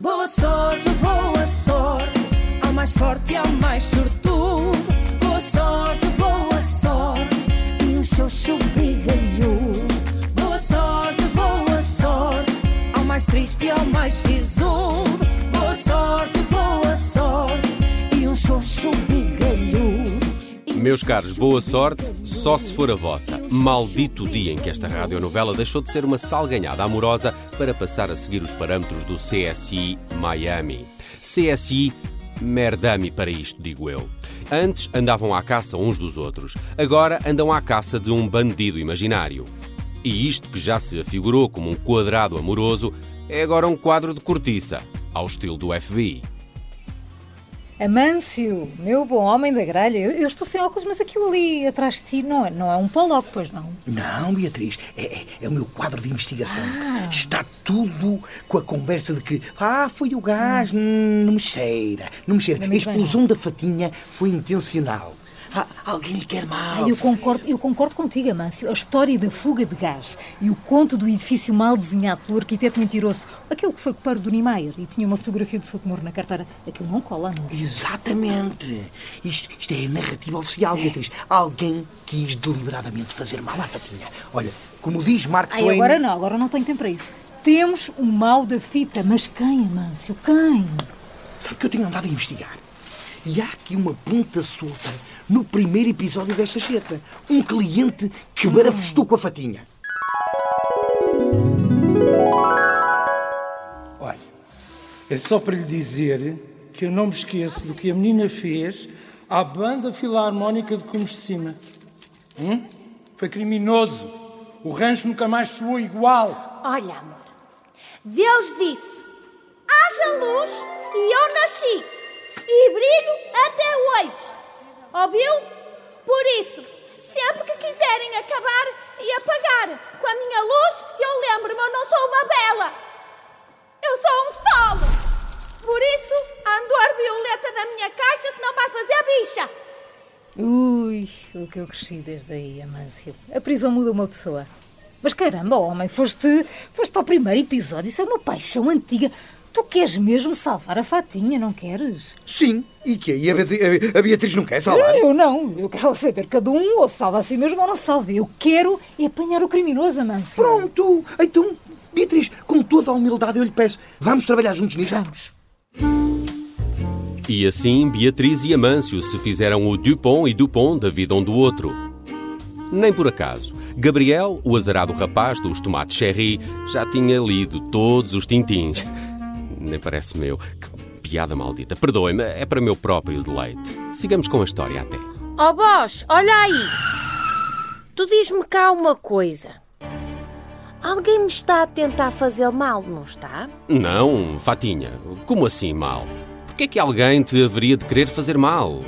Boa sorte, boa sorte, ao mais forte e ao mais sortudo. Boa sorte, boa sorte, e um xoxo brigalhudo. Boa sorte, boa sorte, ao mais triste e ao mais sisudo. Boa sorte, boa sorte, e um xoxo brigalhudo. Meus caros, boa sorte, só se for a vossa. Maldito dia em que esta radionovela deixou de ser uma salganhada amorosa para passar a seguir os parâmetros do CSI Miami. CSI merdame para isto, digo eu. Antes andavam à caça uns dos outros, agora andam à caça de um bandido imaginário. E isto que já se afigurou como um quadrado amoroso é agora um quadro de cortiça, ao estilo do FBI. Amâncio, meu bom homem da gralha, eu, eu estou sem óculos, mas aquilo ali atrás de ti não é, não é um poloco, pois não? Não, Beatriz, é, é- é o meu quadro de investigação. Está tudo com a conversa de que, ah, foi o gás, hum, não me cheira, não me cheira. Não A me vem, explosão da fatinha foi intencional. Ah, alguém lhe quer mal. Ah, eu concordo, eu concordo contigo, Amâncio. A história da fuga de gás e o conto do edifício mal desenhado pelo arquiteto mentiroso, aquele que foi coparo do Niemeyer e tinha uma fotografia de Sotomoro na carteira, aquilo não cola, Amâncio. Exatamente. Isto, isto é a narrativa oficial, Beatriz. Alguém quis deliberadamente fazer mal à fatinha. Olha, como diz Mark Ai, Twain... agora não, agora não tenho tempo para isso. Temos o mal da fita, mas quem, Amâncio? Quem? Sabe que eu tenho andado a investigar? E há aqui uma ponta solta no primeiro episódio desta cheta. Um cliente que barafustou com a fatinha. Olha, é só para lhe dizer que eu não me esqueço do que a menina fez à banda filarmónica de Cumes de Cima. Hum? Foi criminoso. O rancho nunca mais soou igual. Olha, amor, Deus disse: haja luz e eu nasci e brilho até hoje. Ouviu? Por isso, sempre que quiserem acabar e apagar com a minha luz, eu lembro-me: eu não sou uma bela, eu sou um sol. Por isso, a andor violeta da minha caixa, senão vai fazer a bicha. Ui, o que eu cresci desde aí, Amâncio. A prisão muda uma pessoa. Mas caramba, homem, foste, foste ao primeiro episódio, isso é uma paixão antiga. Tu queres mesmo salvar a fatinha, não queres? Sim, e que aí a Beatriz, a Beatriz não quer salvar? Eu não, eu quero saber cada um ou salva a si mesmo ou não salve. Eu quero é apanhar o criminoso, Amâncio. Pronto, então, Beatriz, com toda a humildade eu lhe peço, vamos trabalhar juntos nisso? Vamos. E assim Beatriz e Amâncio se fizeram o Dupont e Dupont da vida um do outro. Nem por acaso. Gabriel, o azarado rapaz dos tomates cherry, já tinha lido todos os tintins. Nem parece meu. Que piada maldita. Perdoe-me, é para meu próprio deleite. Sigamos com a história até. Ó Bosch, olha aí. Tu diz-me cá uma coisa. Alguém me está a tentar fazer mal, não está? Não, Fatinha, como assim mal? Por que é que alguém te haveria de querer fazer mal?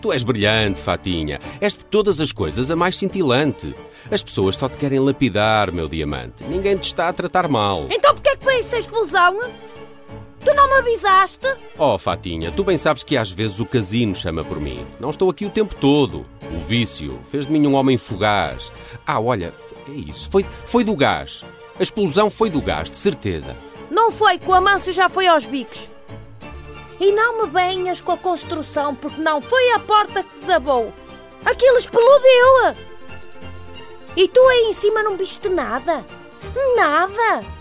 Tu és brilhante, Fatinha. És de todas as coisas a mais cintilante. As pessoas só te querem lapidar, meu diamante. Ninguém te está a tratar mal. Então porquê é que foi esta explosão? Tu não me avisaste? Oh, Fatinha, tu bem sabes que às vezes o casino chama por mim. Não estou aqui o tempo todo. O vício fez de mim um homem fugaz. Ah, olha, é isso. Foi, foi do gás. A explosão foi do gás, de certeza. Não foi, que o Amâncio já foi aos bicos. E não me venhas com a construção, porque não foi a porta que desabou. Aquilo explodiu. E tu aí em cima não viste nada? Nada.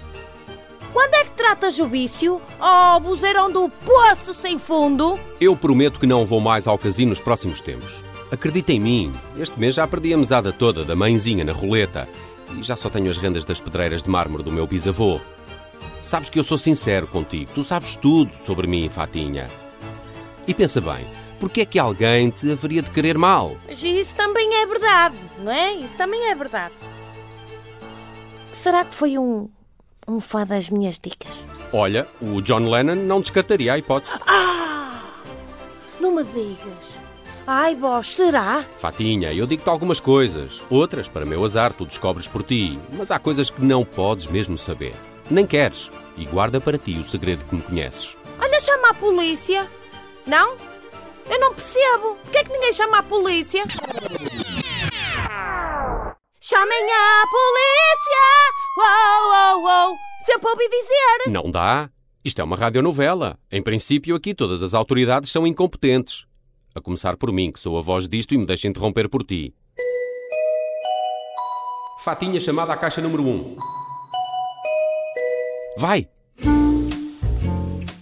Quando é que tratas o vício? Oh, buzeirão do poço sem fundo? Eu prometo que não vou mais ao casino nos próximos tempos. Acredita em mim. Este mês já perdi a mesada toda da mãezinha na roleta. E já só tenho as rendas das pedreiras de mármore do meu bisavô. Sabes que eu sou sincero contigo. Tu sabes tudo sobre mim, Fatinha. E pensa bem, porquê é que alguém te haveria de querer mal? Mas isso também é verdade, não é? Isso também é verdade. Será que foi um, um fã das minhas dicas? Olha, o John Lennon não descartaria a hipótese. Não me digas. Ai, vós, será? Fatinha, eu digo-te algumas coisas. Outras, para meu azar, tu descobres por ti. Mas há coisas que não podes mesmo saber. Nem queres. E guarda para ti o segredo que me conheces. Olha, chama a polícia. Não? Eu não percebo. Porquê é que ninguém chama a polícia? Chamem a polícia! Uou, uou, uou! Sempre ouvi dizer. Não dá? Isto é uma radionovela. Em princípio, aqui todas as autoridades são incompetentes. A começar por mim, que sou a voz disto e me deixo interromper por ti. Fatinha chamada à caixa número 1. Um. Vai!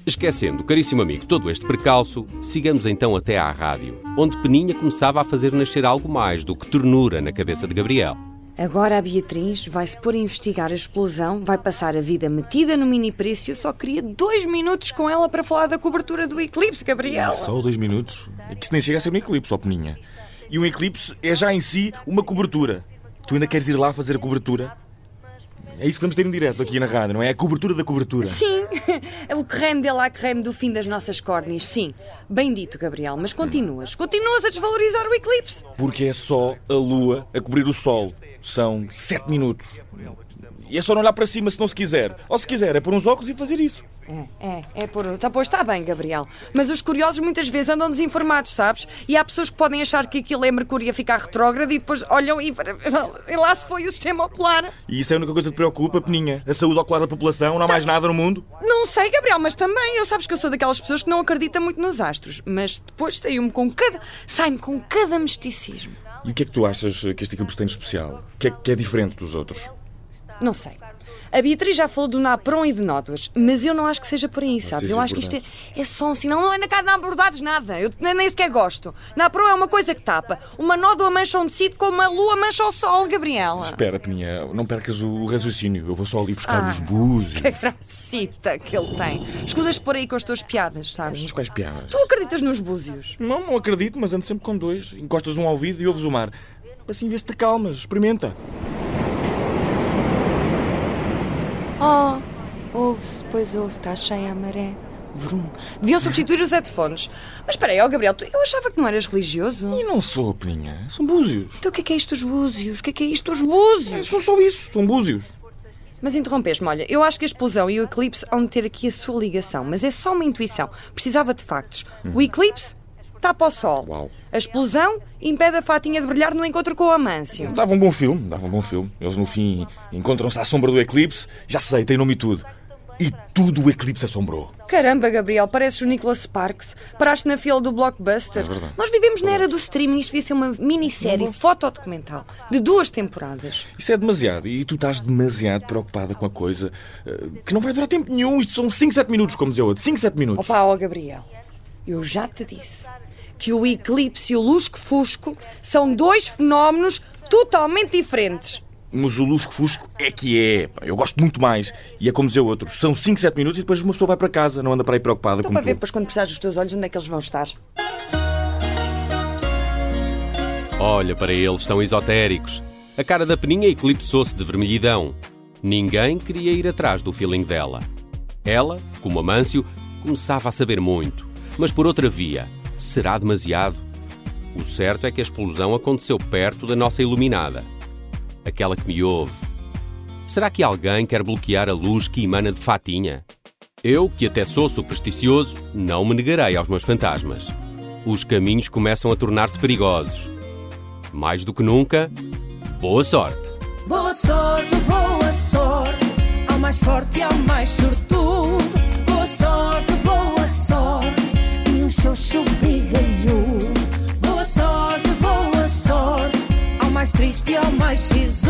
Esquecendo, caríssimo amigo, todo este percalço, sigamos então até à rádio, onde Peninha começava a fazer nascer algo mais do que ternura na cabeça de Gabriel. Agora a Beatriz vai-se pôr a investigar a explosão, vai passar a vida metida no mini preço. Eu só queria dois minutos com ela para falar da cobertura do eclipse, Gabriel. Só dois minutos? É que isso nem chega a ser um eclipse, ó Peninha. E um eclipse é já em si uma cobertura. Tu ainda queres ir lá fazer a cobertura? É isso que vamos ter em direto aqui na rádio, não é? A cobertura da cobertura. Sim, o creme de lá creme do fim das nossas córneas, sim. Bem dito, Gabriel, mas continuas. Continuas a desvalorizar o eclipse. Porque é só a lua a cobrir o sol. São sete minutos. E é só não olhar para cima se não se quiser. Ou se quiser, é pôr uns óculos e fazer isso. É, é, é por. Tá, pois está bem, Gabriel. Mas os curiosos muitas vezes andam desinformados, sabes? E há pessoas que podem achar que aquilo é Mercúrio a ficar retrógrado e depois olham e. E lá se foi o sistema ocular. E isso é a única coisa que te preocupa, Peninha? A saúde ocular da população? Não há mais nada no mundo? Não sei, Gabriel, mas também. Eu sabes que eu sou daquelas pessoas que não acreditam muito nos astros. Mas depois saiu-me com cada. sai-me com cada misticismo. E o que é que tu achas que este eclipse tem de especial? O que é que é diferente dos outros? Não sei. A Beatriz já falou do napron e de nódoas, mas eu não acho que seja por aí, sabes? Eu acho que isto é, é só um sinal. Não é na cara de abordados nada. Eu nem sequer gosto. Napron é uma coisa que tapa. Uma nódoa mancha um tecido como uma lua mancha o sol, Gabriela. Espera, Peninha, não percas o raciocínio. Eu vou só ali buscar ah, os búzios. Que gracita que ele tem. Escusas por aí com as tuas piadas, sabes? Mas quais piadas? Tu acreditas nos búzios? Não, não acredito, mas ando sempre com dois. Encostas um ao ouvido e ouves o mar. Assim vês-te calmas. Experimenta. Oh, ouve-se, pois ouve, está cheia a maré. Vrum. Deviam substituir os headphones. Mas espera aí, oh Gabriel, eu achava que não eras religioso. E não sou, Peninha. São búzios. Então o que é, que é isto dos búzios? O que é, que é isto dos búzios? É, são só isso, são búzios. Mas interrompeste-me, olha, eu acho que a explosão e o eclipse hão de ter aqui a sua ligação, mas é só uma intuição. Precisava de factos. Hum. O eclipse tapa o sol. Uau. A explosão impede a fatinha de brilhar no encontro com o Amâncio. Dava um bom filme, dava um bom filme. Eles no fim encontram-se à sombra do eclipse, já sei, tem nome e tudo. E tudo o eclipse assombrou. Caramba, Gabriel, pareces o Nicholas Sparks. Paraste na fila do blockbuster. É verdade. Nós vivemos na era do streaming, isto devia ser uma minissérie fotodocumental de duas temporadas. Isso é demasiado. E tu estás demasiado preocupada com a coisa uh, que não vai durar tempo nenhum. Isto são 5, 7 minutos, como dizia outro. 5, 7 minutos. Opa, ó Gabriel, eu já te disse que o eclipse e o lusco-fusco são dois fenómenos totalmente diferentes. Mas o lusco-fusco é que é. Eu gosto muito mais. E é como dizer outro. São 5, 7 minutos e depois uma pessoa vai para casa. Não anda para aí preocupada Estou com para ver depois quando precisares dos teus olhos onde é que eles vão estar. Olha para eles, estão esotéricos. A cara da Peninha eclipsou-se de vermelhidão. Ninguém queria ir atrás do feeling dela. Ela, como Amâncio, começava a saber muito, mas por outra via, será demasiado? O certo é que a explosão aconteceu perto da nossa iluminada, aquela que me ouve. Será que alguém quer bloquear a luz que emana de Fatinha? Eu, que até sou supersticioso, não me negarei aos meus fantasmas. Os caminhos começam a tornar-se perigosos. Mais do que nunca, boa sorte! Boa sorte, boa sorte, ao mais forte e ao mais sortudo. Boa sorte, boa sorte, e um xoxo bigalhudo. Boa sorte, boa sorte, ao mais triste e ao mais